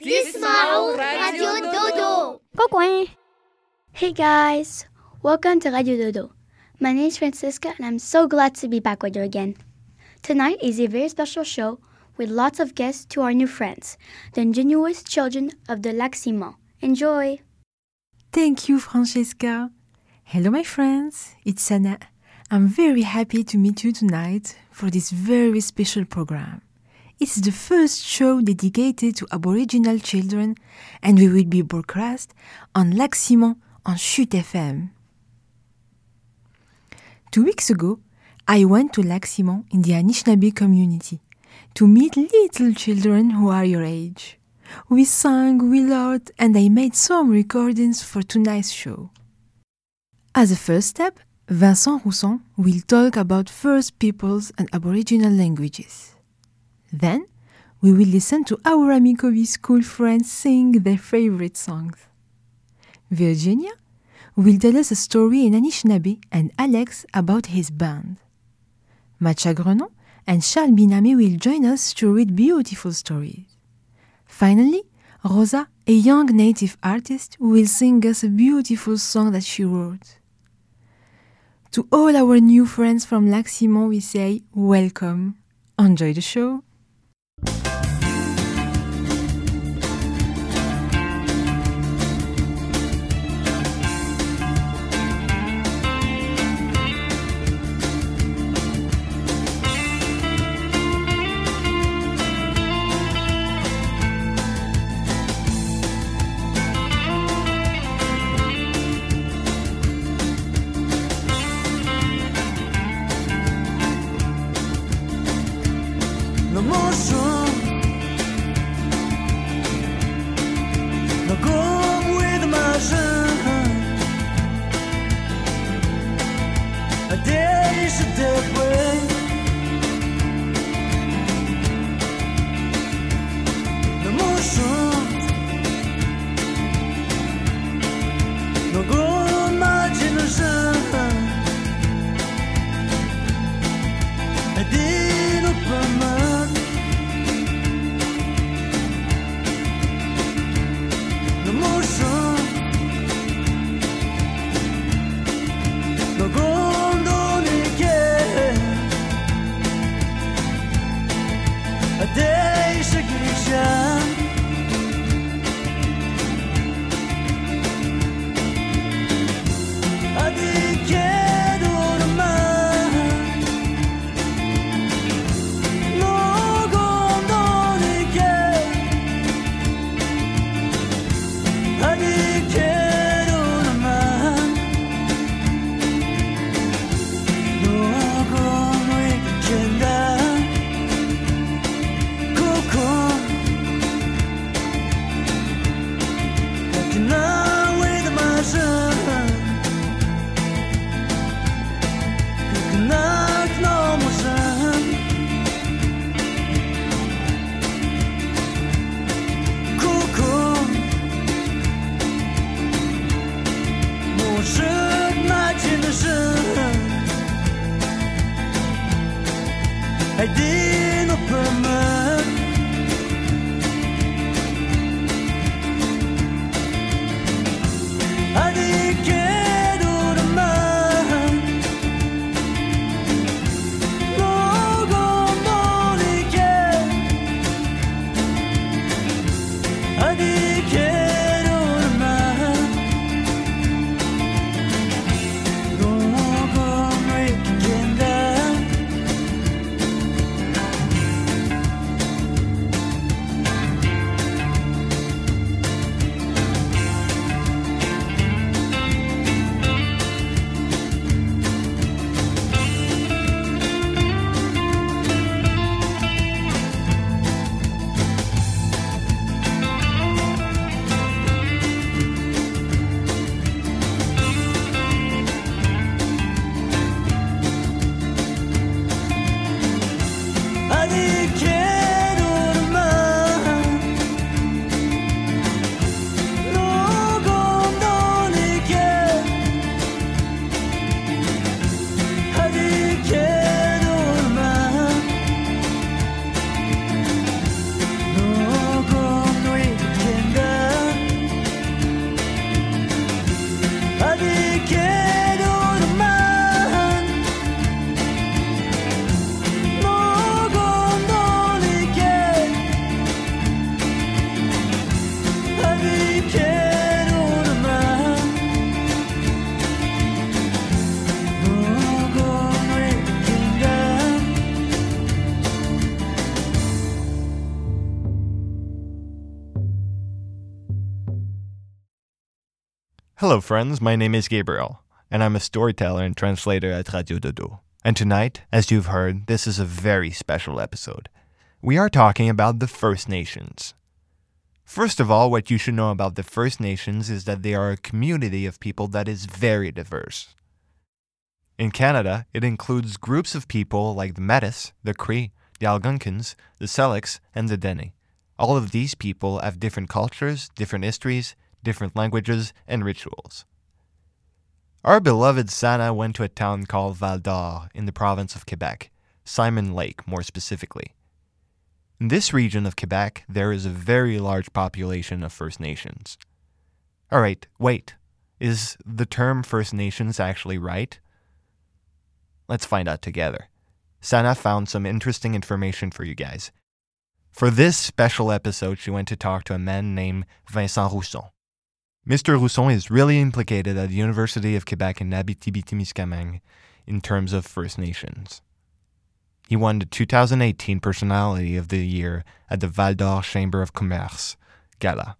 تسمعوا Radio Dodo. Cocoin. Hey guys, welcome to Radio Dodo. My name is Francisca and I'm so glad to be back with you again. Tonight is a very special show with lots of guests to our new friends, the ingenuous children of the Lac Simon. Enjoy! Thank you, Francesca. Hello, my friends. It's Sana. I'm very happy to meet you tonight for this very special program. It's the first show dedicated to Aboriginal children, and we will be broadcast on Lac Simon on CHUT FM. Two weeks ago, I went to Lac Simon in the Anishinaabe community to meet little children who are your age. We sang, we laughed, and I made some recordings for tonight's show. As a first step, Vincent Rousson will talk about First Peoples and Aboriginal languages. Then, we will listen to our Amikobi school friends sing their favorite songs. Virginia will tell us a story in Anishinaabe and Alex about his band. Macha Grenon and Charles Binamé will join us to read beautiful stories. Finally, Rosa, a young native artist, will sing us a beautiful song that she wrote. To all our new friends from Lac Simon, we say welcome. Enjoy the show. No Hello, friends. My name is Gabriel, and I'm a storyteller and translator at Radio Dodo. And tonight, as you've heard, this is a very special episode. We are talking about the First Nations. First of all, what you should know about the First Nations is that they are a community of people that is very diverse. In Canada, it includes groups of people like the Metis, the Cree, the Algonkins, the Seleks, and the Dene. All of these people have different cultures, different histories, different languages, and rituals. Our beloved Sana went to a town called Val d'Or in the province of Quebec, Simon Lake more specifically. In this region of Quebec, there is a very large population of First Nations. All right, wait. Is the term First Nations actually right? Let's find out together. Sana found some interesting information for you guys. For this special episode, she went to talk to a man named Vincent Rousson. Mr. Rousson is really implicated at the University of Quebec in Abitibi-Témiscamingue in terms of First Nations. He won the 2018 Personality of the Year at the Val d'Or Chamber of Commerce Gala.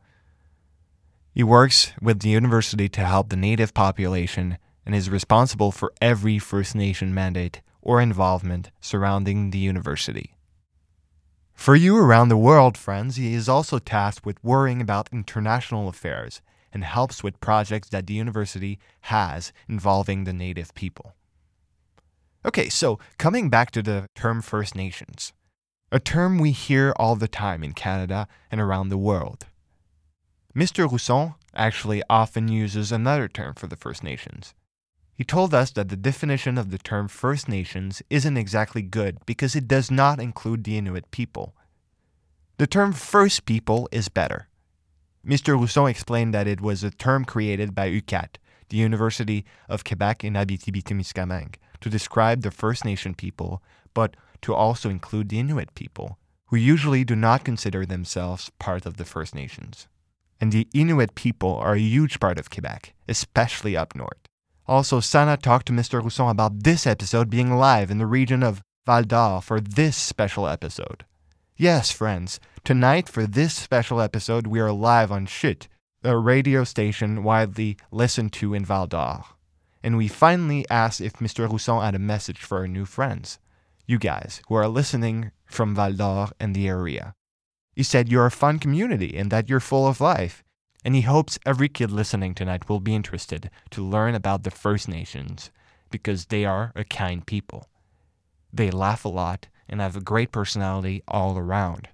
He works with the university to help the native population and is responsible for every First Nation mandate or involvement surrounding the university. For you around the world, friends, he is also tasked with worrying about international affairs and helps with projects that the university has involving the native people. Okay, so coming back to the term First Nations, a term we hear all the time in Canada and around the world. Mr. Rousson actually often uses another term for the First Nations, he told us that the definition of the term First Nations isn't exactly good because it does not include the Inuit people. The term First People is better. Mr. Rousson explained that it was a term created by UQAT, the University of Quebec in Abitibi-Témiscamingue, to describe the First Nation people, but to also include the Inuit people, who usually do not consider themselves part of the First Nations. And the Inuit people are a huge part of Quebec, especially up north. Also, Sana talked to Mr. Rousson about this episode being live in the region of Val d'Or for this special episode. Yes, friends, tonight for this special episode, we are live on CHUT, a radio station widely listened to in Val d'Or. And we finally asked if Mr. Rousson had a message for our new friends, you guys who are listening from Val d'Or and the area. He said you're a fun community and that you're full of life and he hopes every kid listening tonight will be interested to learn about the First Nations because they are a kind people. They laugh a lot and have a great personality all around.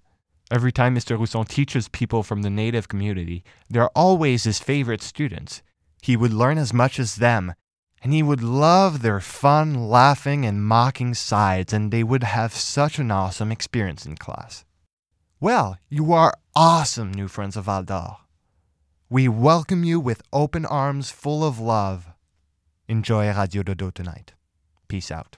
Every time Mr. Rousson teaches people from the native community, they're always his favorite students. He would learn as much as them, and he would love their fun, laughing, and mocking sides, and they would have such an awesome experience in class. Well, you are awesome, new friends of Val d'Or. We welcome you with open arms full of love. Enjoy Radio Dodo tonight. Peace out.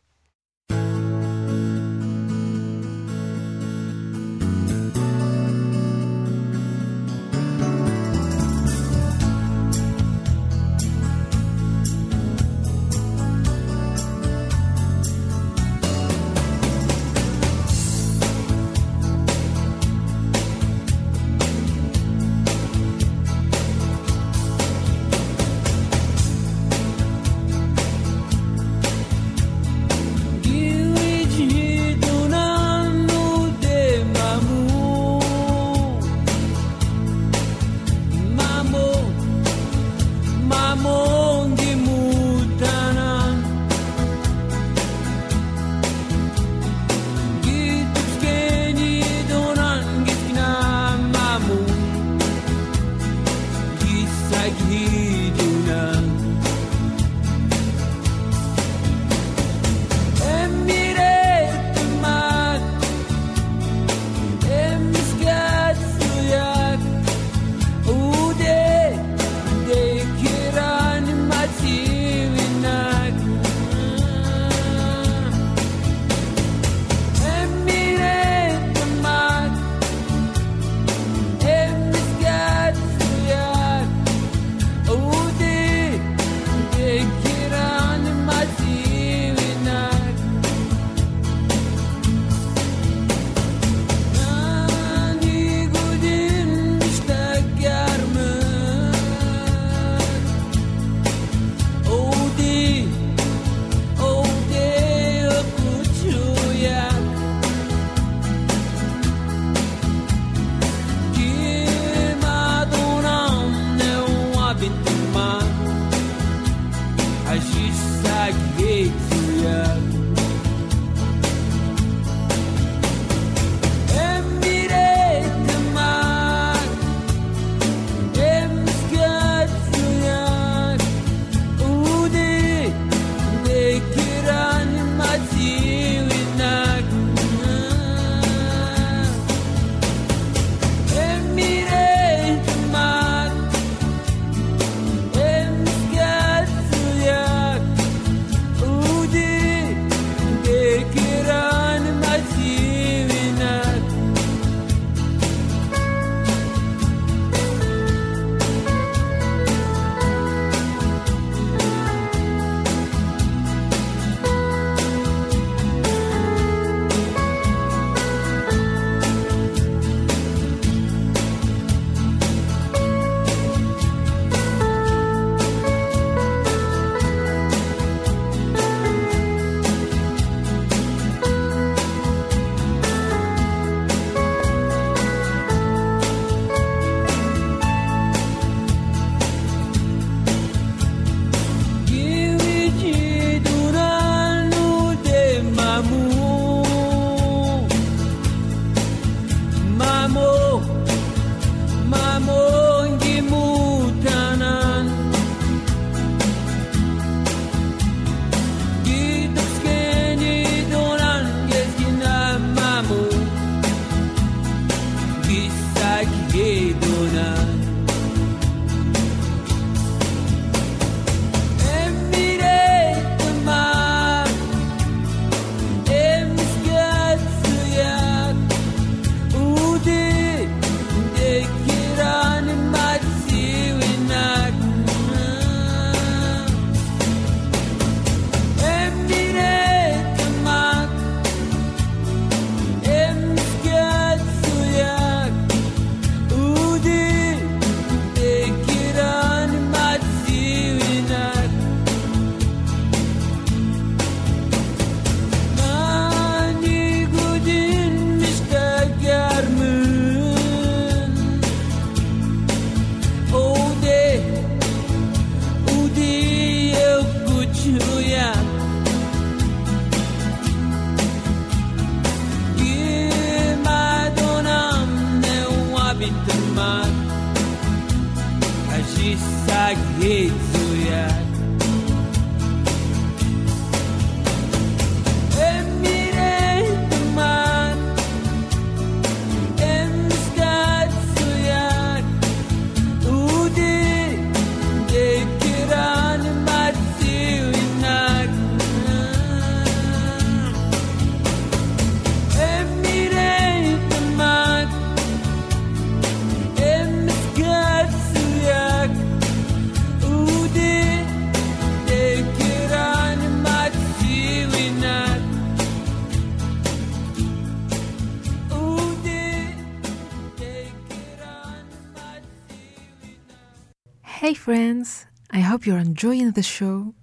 Enjoying the show.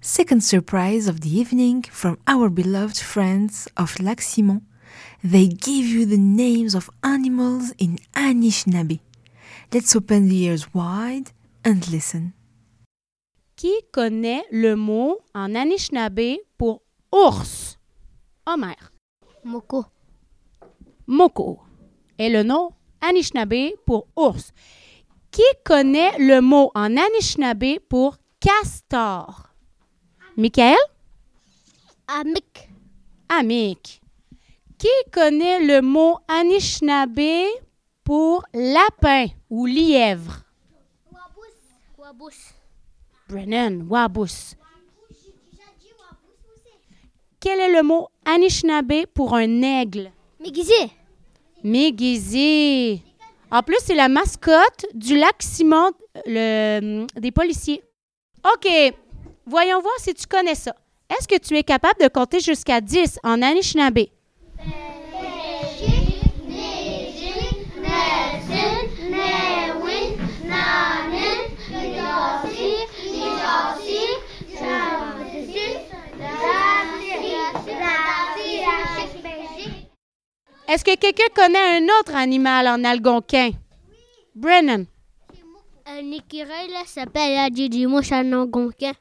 Second surprise of the evening from our beloved friends of Lac Simon. They give you the names of animals in Anishinaabe. Let's open the ears wide and listen. Qui connaît le mot en Anishinaabe pour ours? Homer. Moko. Moko est le nom Anishinaabe pour ours. Qui connaît le mot en Anishinaabe pour castor? Michael? Amik. Amik. Qui connaît le mot Anishinaabe pour lapin ou lièvre? Wabus. Brennan, Wabus. Quel est le mot Anishinaabe pour un aigle? Migizé. Mégisé. En plus, c'est la mascotte du lac Simon le, des policiers. OK. Voyons voir si tu connais ça. Est-ce que tu es capable de compter jusqu'à 10 en Anishinaabe? Est-ce que quelqu'un connaît un autre animal en algonquin? Brennan. Un écureuil là s'appelle en algonquin.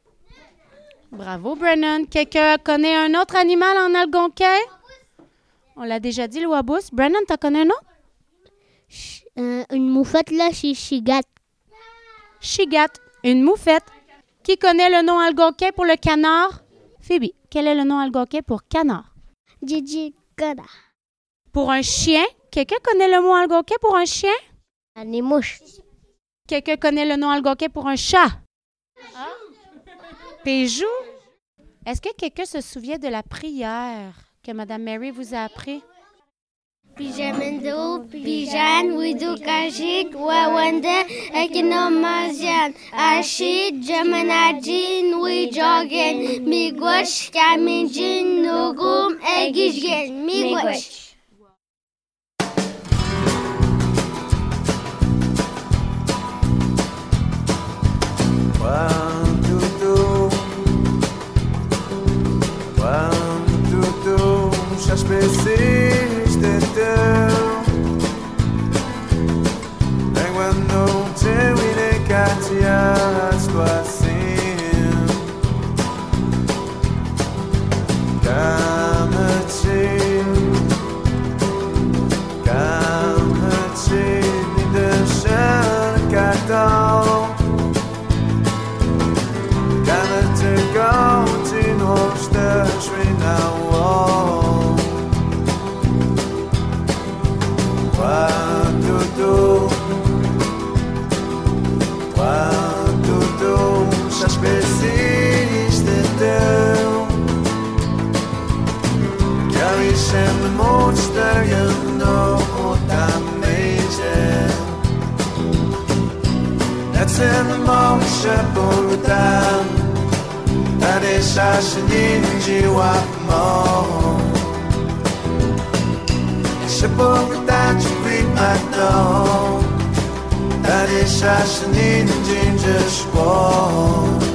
Bravo, Brennan. Quelqu'un connaît un autre animal en algonquin? On l'a déjà dit, le wabus. Brennan, t'en connais un autre? Euh, une moufette là, c'est Chigat. Chigat, une moufette. Qui connaît le nom algonquin pour le canard? Phoebe, quel est le nom algonquin pour canard? Gada. Pour un chien, quelqu'un connaît le mot algonquin pour un chien? Les mouches. Quelqu'un connaît le nom algonquin pour un chat? Péjou? Est-ce que quelqu'un se souvient de la prière que Mme Mary vous a appris? Pijamendo, pijan, widu kajit, wawanda, ekinomasian, ashit, jamanajin, wijogen, migwash, kaminjin, nugum, egishgen, migwash. In the motion for them. That is us in you up more. It's a book that you read my know. That is us in just walk.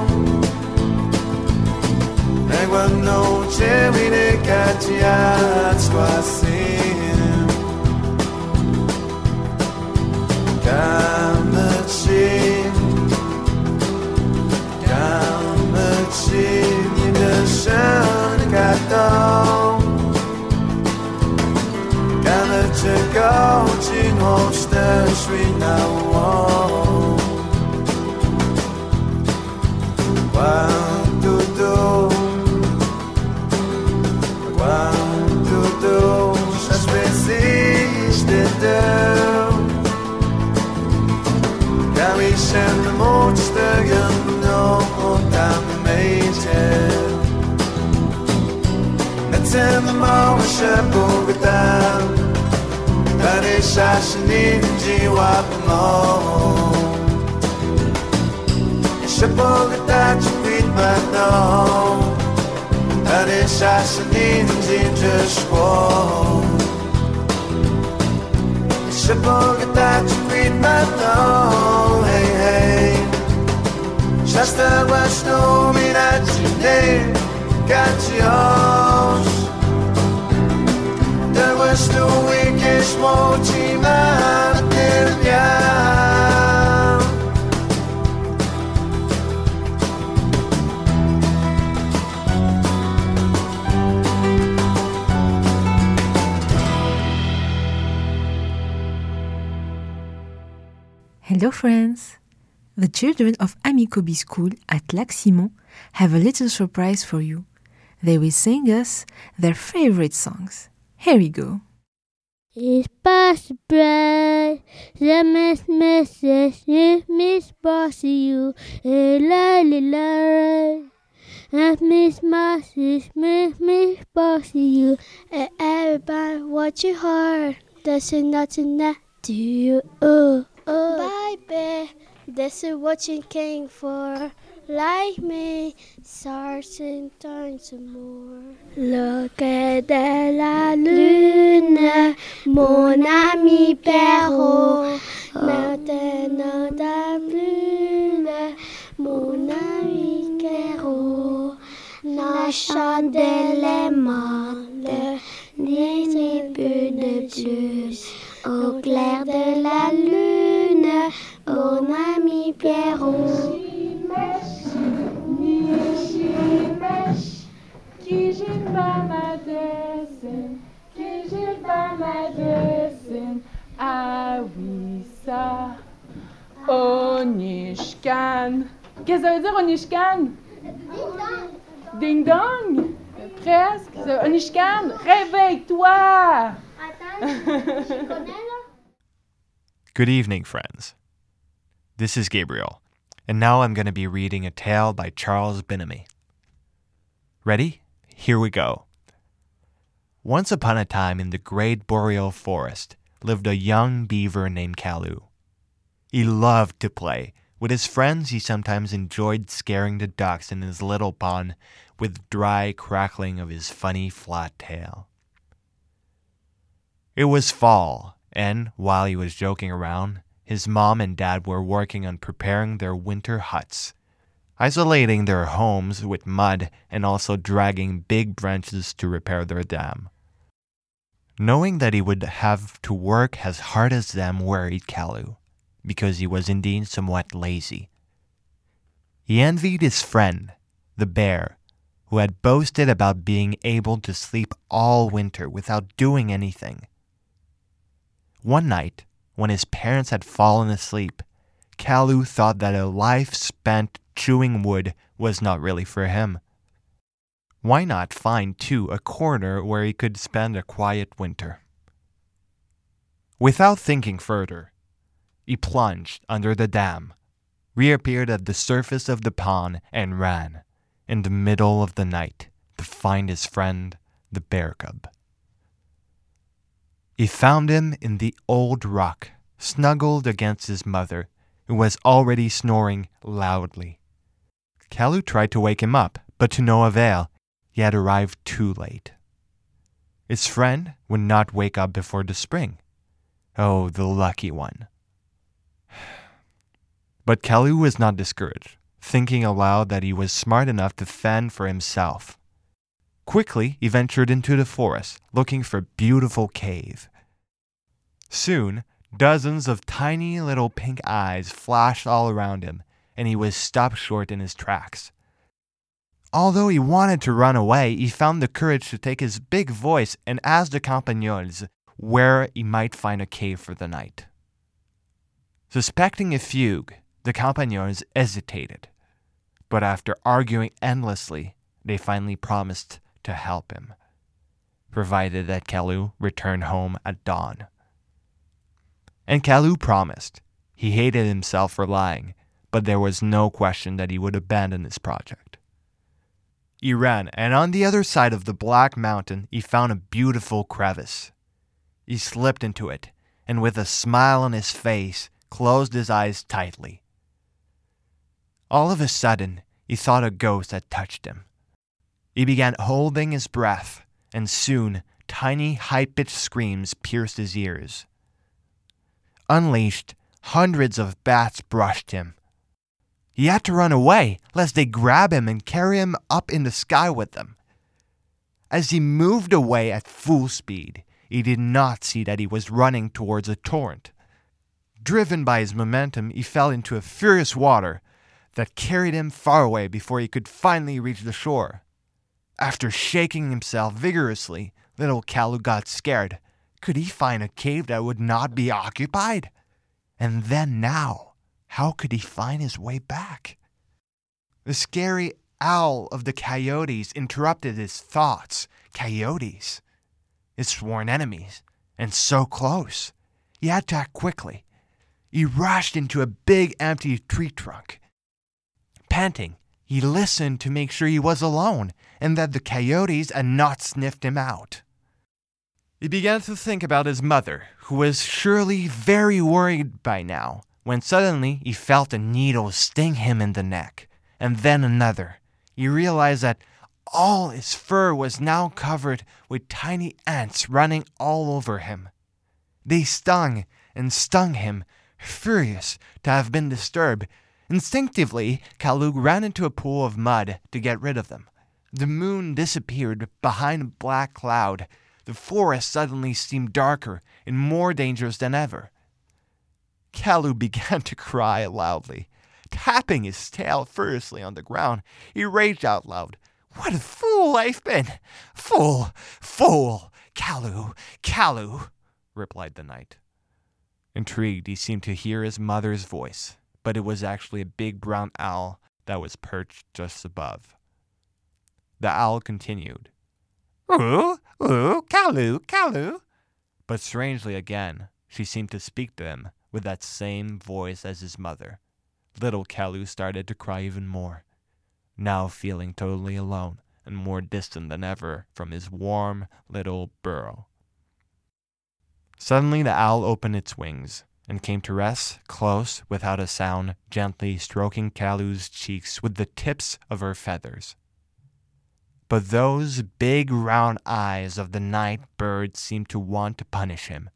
Quando tu Quando tu já especiste teu Égua noche vine cacciato assim Camachi Camachi Nina shan cartão Camachi Gauchin Hostel Sweet now Quando De motstegen no contaminated Met in de mouwen shepogetan Dat is shashin jiwapmo Shepogetan chupit matno Dat is shashin jishko Shepogetan chupit matno Hey hey Shasta was no minachine Kachios There was no weakish mochi man Hello, friends! The children of Amikobi School at Lac Simon have a little surprise for you. They will sing us their favorite songs. Here we go. Il passe près, je miss misses, you miss bossy you, and la la. I miss masses, miss miss bossy you, and everybody watch your heart. That's nothing that to you. Oh, oh. Baby, this is what you came for. Like me, stars and some more. Look at de la lune, mon ami Perrault. Maintenant ta lune, mon ami Perrault. La chandelle aimante, ni un peu de plus. Au clair de la lune, oh mamie Pierrot. Ah oui, ça. Onishkan. Qu'est-ce que ça veut dire, Onishkan? Ding-dong. Ding-dong? Presque. Onishkan, réveille-toi! Good evening, friends. This is Gabriel, and now I'm going to be reading a tale by Charles Binamé. Ready? Here we go. Once upon a time in the great boreal forest lived a young beaver named Kalu. He loved to play. With his friends, he sometimes enjoyed scaring the ducks in his little pond with dry crackling of his funny flat tail. It was fall, and while he was joking around, his mom and dad were working on preparing their winter huts, isolating their homes with mud and also dragging big branches to repair their dam. Knowing that he would have to work as hard as them worried Kalu, because he was indeed somewhat lazy. He envied his friend, the bear, who had boasted about being able to sleep all winter without doing anything. One night, when his parents had fallen asleep, Kalu thought that a life spent chewing wood was not really for him. Why not find, too, a corner where he could spend a quiet winter? Without thinking further, he plunged under the dam, reappeared at the surface of the pond, and ran, in the middle of the night, to find his friend, the bear cub. He found him in the old rock, snuggled against his mother, who was already snoring loudly. Kalu tried to wake him up, but to no avail. He had arrived too late. His friend would not wake up before the spring. Oh, the lucky one. But Kalu was not discouraged, thinking aloud that he was smart enough to fend for himself. Quickly, he ventured into the forest, looking for a beautiful cave. Soon, dozens of tiny little pink eyes flashed all around him, and he was stopped short in his tracks. Although he wanted to run away, he found the courage to take his big voice and ask the Campagnols where he might find a cave for the night. Suspecting a fugue, the Campagnols hesitated, but after arguing endlessly, they finally promised to help him, provided that Kalu returned home at dawn. And Kalu promised. He hated himself for lying, but there was no question that he would abandon his project. He ran, and on the other side of the black mountain, he found a beautiful crevice. He slipped into it, and with a smile on his face, closed his eyes tightly. All of a sudden, he thought a ghost had touched him. He began holding his breath, and soon tiny, high pitched screams pierced his ears. Unleashed, hundreds of bats brushed him. He had to run away, lest they grab him and carry him up in the sky with them. As he moved away at full speed, he did not see that he was running towards a torrent. Driven by his momentum, he fell into a furious water that carried him far away before he could finally reach the shore. After shaking himself vigorously, little Kalu got scared. Could he find a cave that would not be occupied? And then now, how could he find his way back? The scary owl of the coyotes interrupted his thoughts. Coyotes, his sworn enemies, and so close. He had to act quickly. He rushed into a big empty tree trunk. Panting, he listened to make sure he was alone and that the coyotes had not sniffed him out. He began to think about his mother, who was surely very worried by now, when suddenly he felt a needle sting him in the neck, and then another. He realized that all his fur was now covered with tiny ants running all over him. They stung and stung him, furious to have been disturbed, Instinctively, Kalug ran into a pool of mud to get rid of them. The moon disappeared behind a black cloud. The forest suddenly seemed darker and more dangerous than ever. Kalu began to cry loudly. Tapping his tail furiously on the ground, he raged out loud. What a fool I've been! Fool! Fool! Kalu! Kalu! replied the knight. Intrigued, he seemed to hear his mother's voice but it was actually a big brown owl that was perched just above. The owl continued, Ooh, ooh, Kalu, Kalu. But strangely again, she seemed to speak to him with that same voice as his mother. Little Kalu started to cry even more, now feeling totally alone and more distant than ever from his warm little burrow. Suddenly the owl opened its wings and came to rest close without a sound, gently stroking Kalu's cheeks with the tips of her feathers. But those big round eyes of the night bird seemed to want to punish him.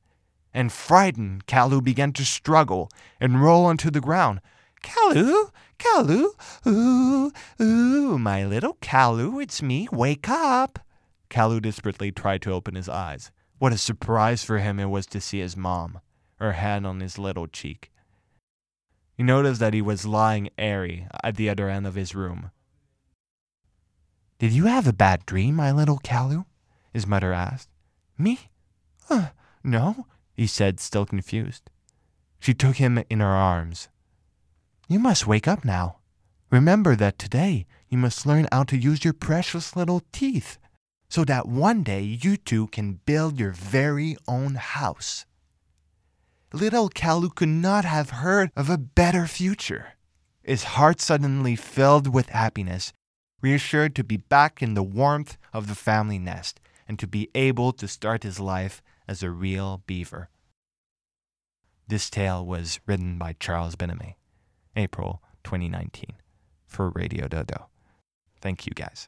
And frightened, Kalu began to struggle and roll onto the ground. Kalu, Kalu, ooh, ooh, my little Kalu, it's me, wake up. Kalu desperately tried to open his eyes. What a surprise for him it was to see his mom her hand on his little cheek. He noticed that he was lying airy at the other end of his room. Did you have a bad dream, my little Kalu? his mother asked. Me? Uh, no, he said, still confused. She took him in her arms. You must wake up now. Remember that today you must learn how to use your precious little teeth so that one day you two can build your very own house little Kalu could not have heard of a better future. His heart suddenly filled with happiness, reassured to be back in the warmth of the family nest, and to be able to start his life as a real beaver. This tale was written by Charles Binamé, April 2019, for Radio Dodo. Thank you guys.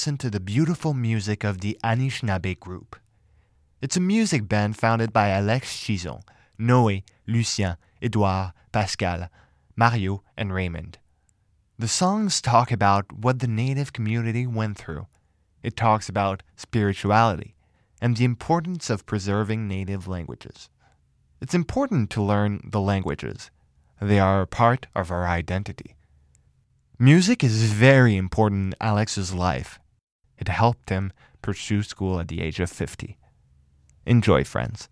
Listen to the beautiful music of the Anishinaabe group. It's a music band founded by Alex Chison, Noé, Lucien, Edouard, Pascal, Mario, and Raymond. The songs talk about what the native community went through. It talks about spirituality and the importance of preserving native languages. It's important to learn the languages. They are a part of our identity. Music is very important in Alex's life. It helped him pursue school at the age of 50. Enjoy, friends.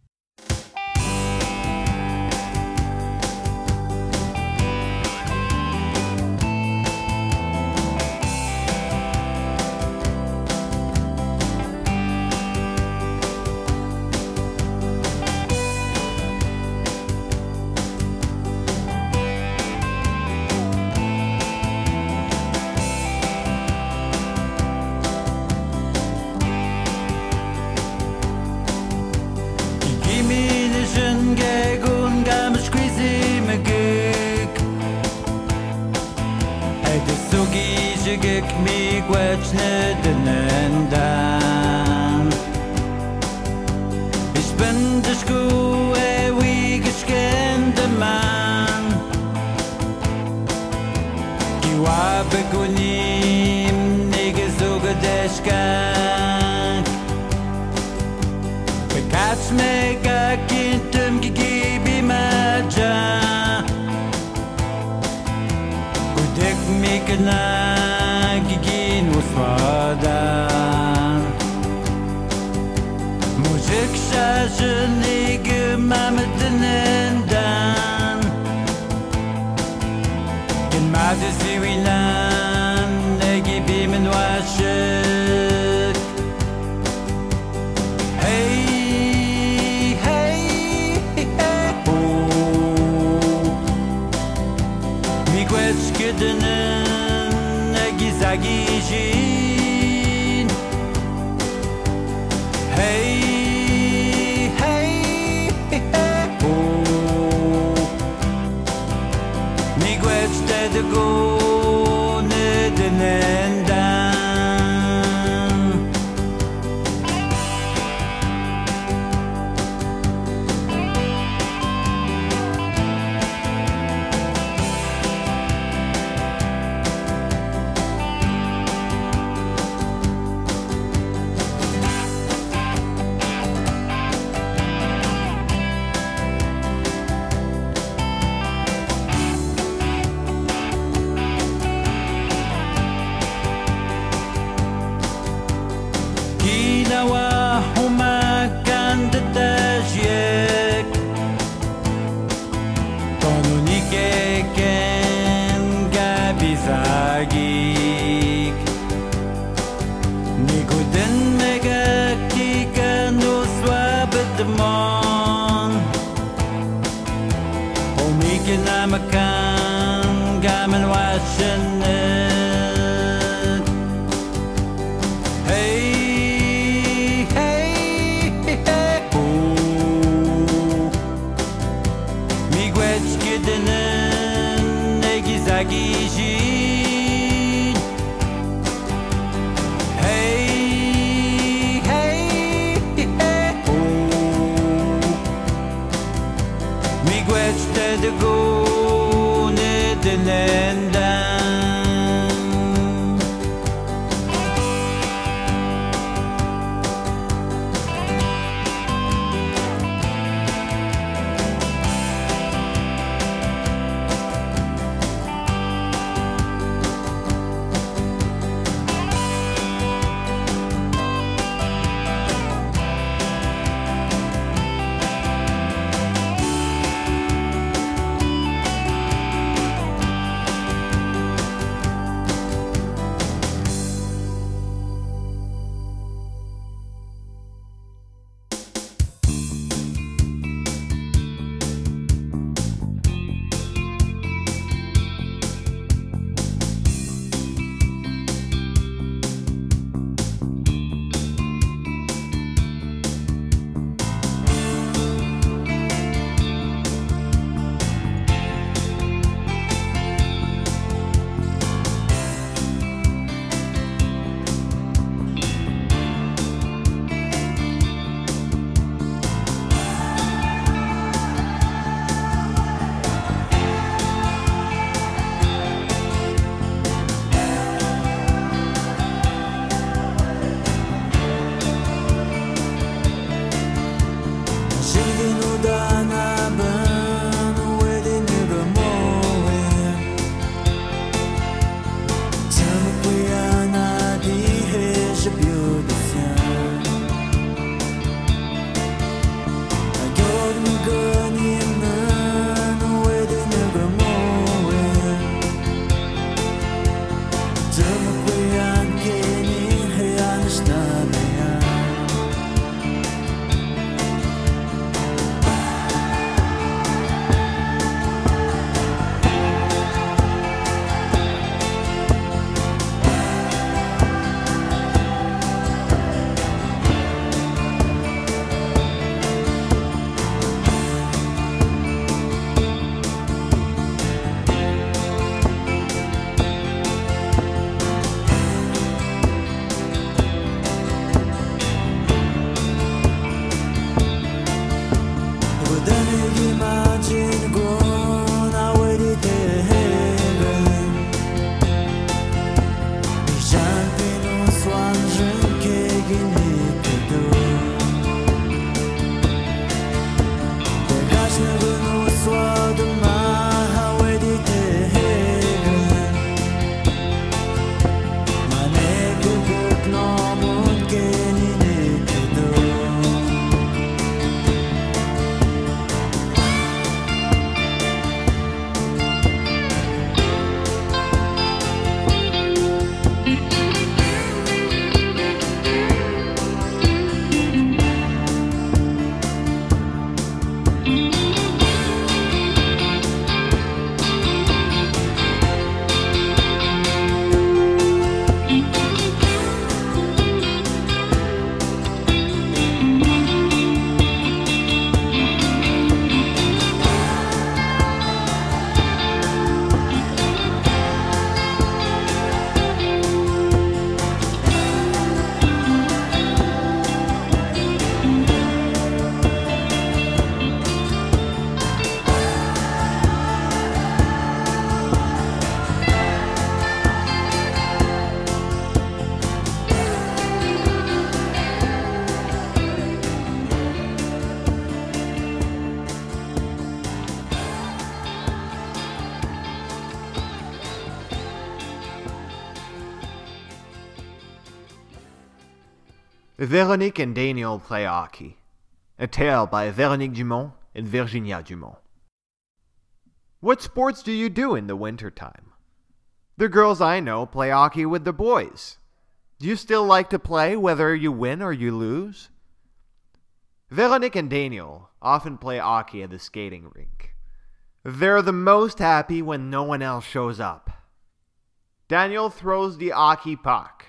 Gwetne den dan nidinendan Veronique and Daniel play hockey. A tale by Veronique Dumont and Virginia Dumont. What sports do you do in the wintertime? The girls I know play hockey with the boys. Do you still like to play whether you win or you lose? Veronique and Daniel often play hockey at the skating rink. They're the most happy when no one else shows up. Daniel throws the hockey puck.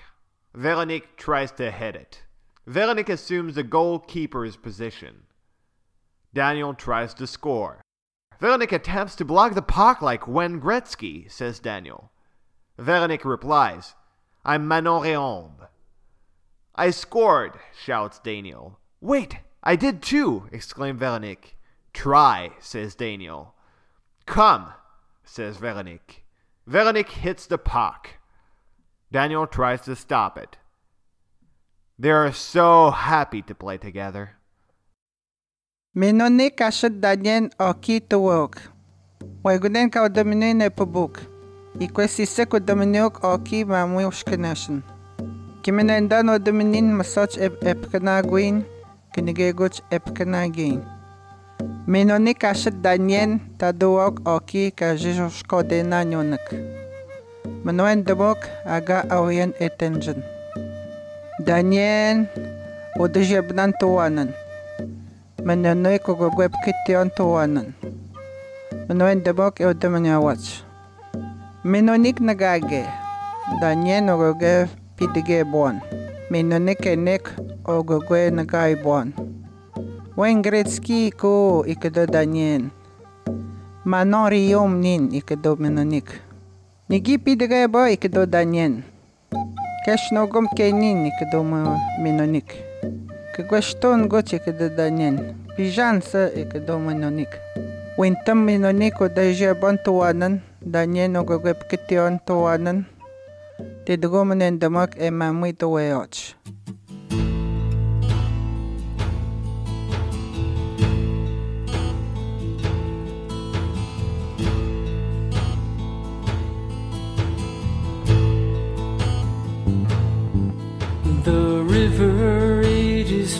Veronique tries to hit it. Veronique assumes the goalkeeper's position. Daniel tries to score. Veronique attempts to block the puck like Wayne Gretzky, says Daniel. Veronique replies, I'm Manon Rhéaume. I scored, shouts Daniel. Wait, I did too, exclaimed Veronique. Try, says Daniel. Come, says Veronique. Veronique hits the puck. Daniel tries to stop it. They are so happy to play together. Menone kashad danien oki to work. Waguden ka domine ne pabuk. Ikwesi seko dominiok oki mamui ushkanashin. Kimenendan o dominin masach ep epkanagwin, kinigegoch epkanagin. Menone kashad danien taduok oki ka jijoshko de nanyonak. Manuen demok aga awian etenjan. Daniel udžebnan tuwanan. Mananoy kugugweb kition tuwanan. Manoen debok e udamanyawats. Minonik nagage. Daniel ugugev pidige bon. Minonik enek ugugwe nagay bon. Wen gretski ko ikdo Daniel. Manori yom nin ikdo minonik. Nigi pidige bo ikdo Daniel. יש נהוגום כענין כדומה מנוניק. כגשתון גוצי כדדניין. Que כדומה נוניק. Wintam minonico da jebon tuanan, da nyeno gogep kition tuanan, tidgumen en damak emamuito weoch. The river it is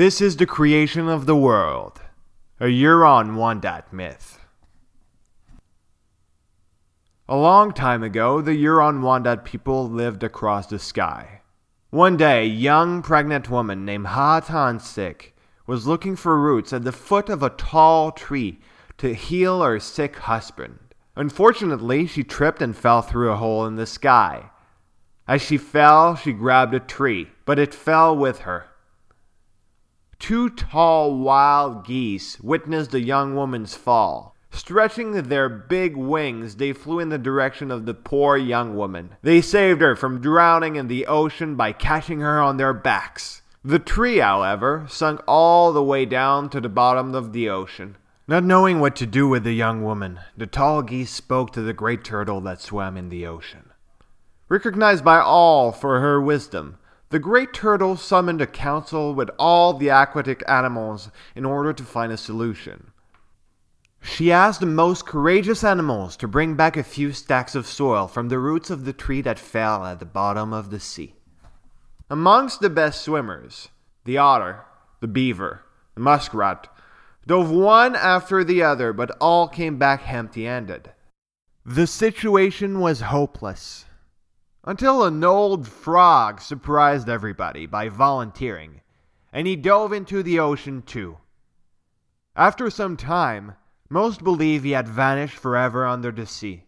This is the creation of the world, a Huron Wendat myth. A long time ago, the Huron Wendat people lived across the sky. One day, a young pregnant woman named Ha Hatansik was looking for roots at the foot of a tall tree to heal her sick husband. Unfortunately, she tripped and fell through a hole in the sky. As she fell, she grabbed a tree, but it fell with her. Two tall wild geese witnessed the young woman's fall. Stretching their big wings, they flew in the direction of the poor young woman. They saved her from drowning in the ocean by catching her on their backs. The tree, however, sunk all the way down to the bottom of the ocean. Not knowing what to do with the young woman, the tall geese spoke to the great turtle that swam in the ocean. Recognized by all for her wisdom, the great turtle summoned a council with all the aquatic animals in order to find a solution. She asked the most courageous animals to bring back a few stacks of soil from the roots of the tree that fell at the bottom of the sea. Amongst the best swimmers, the otter, the beaver, the muskrat, dove one after the other, but all came back empty handed. The situation was hopeless. Until an old frog surprised everybody by volunteering, and he dove into the ocean too. After some time, most believe he had vanished forever under the sea.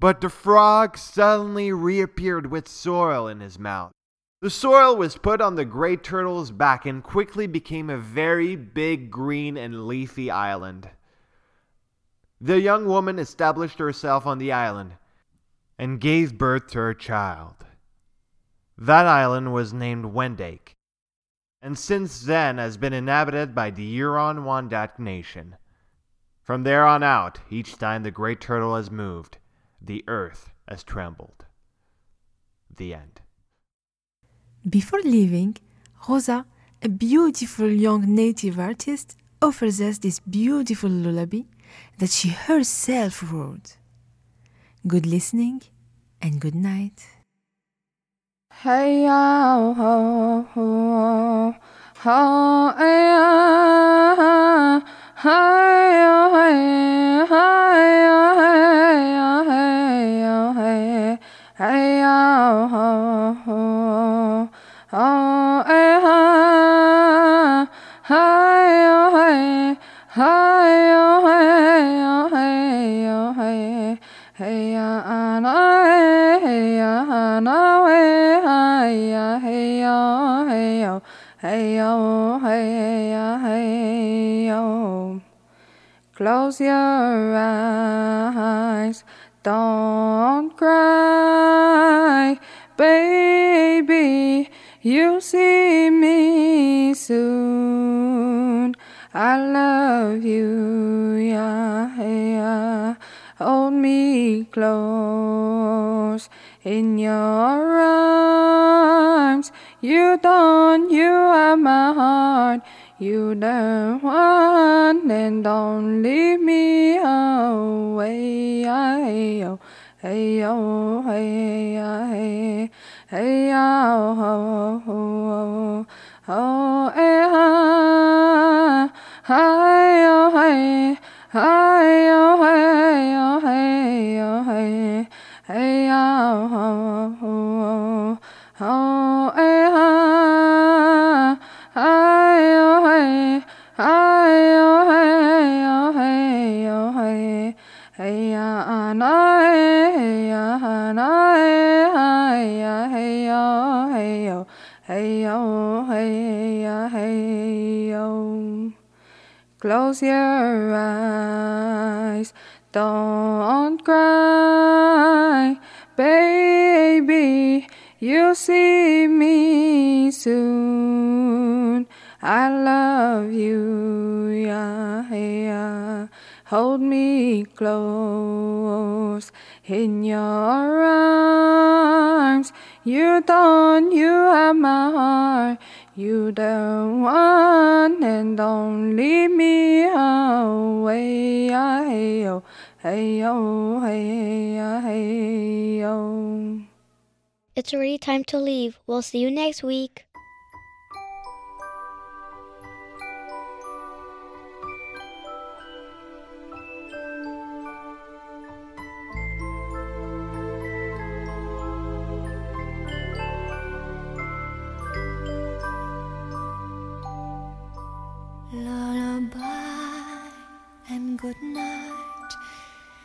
But the frog suddenly reappeared with soil in his mouth. The soil was put on the great turtle's back and quickly became a very big green and leafy island. The young woman established herself on the island and gave birth to her child. That island was named Wendake, and since then has been inhabited by the Huron Wendat nation. From there on out, each time the great turtle has moved, the earth has trembled. The end. Before leaving, Rosa, a beautiful young native artist, offers us this beautiful lullaby that she herself wrote. Good listening and good night. Hey ana hey ya hey hey hey hey ya hey Close your eyes, don't cry, baby. You'll see me soon. I love you, yeah, yeah. Hold me close in your arms. You don't, you are my heart. You the one, and don't leave me away. Hey yo, hey yo, hey ya, hey, yo, oh, oh, ho, hey ha, Close your eyes, don't cry, baby. You'll see me soon. I love you, yeah, yeah. hold me close in your arms. You don't, you have my heart. You the one and leave me It's already time to leave. We'll see you next week. Lullaby and good night.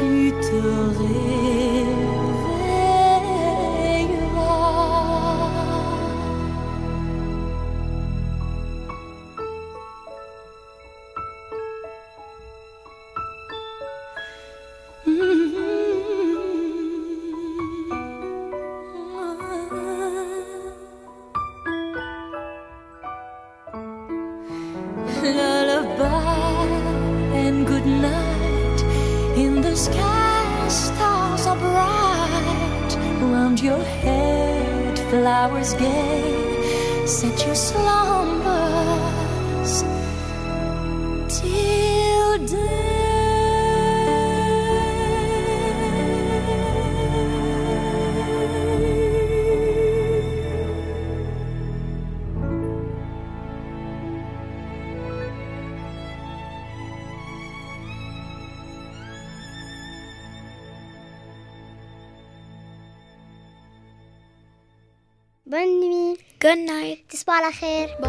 tu te réveilleras. خير. Bon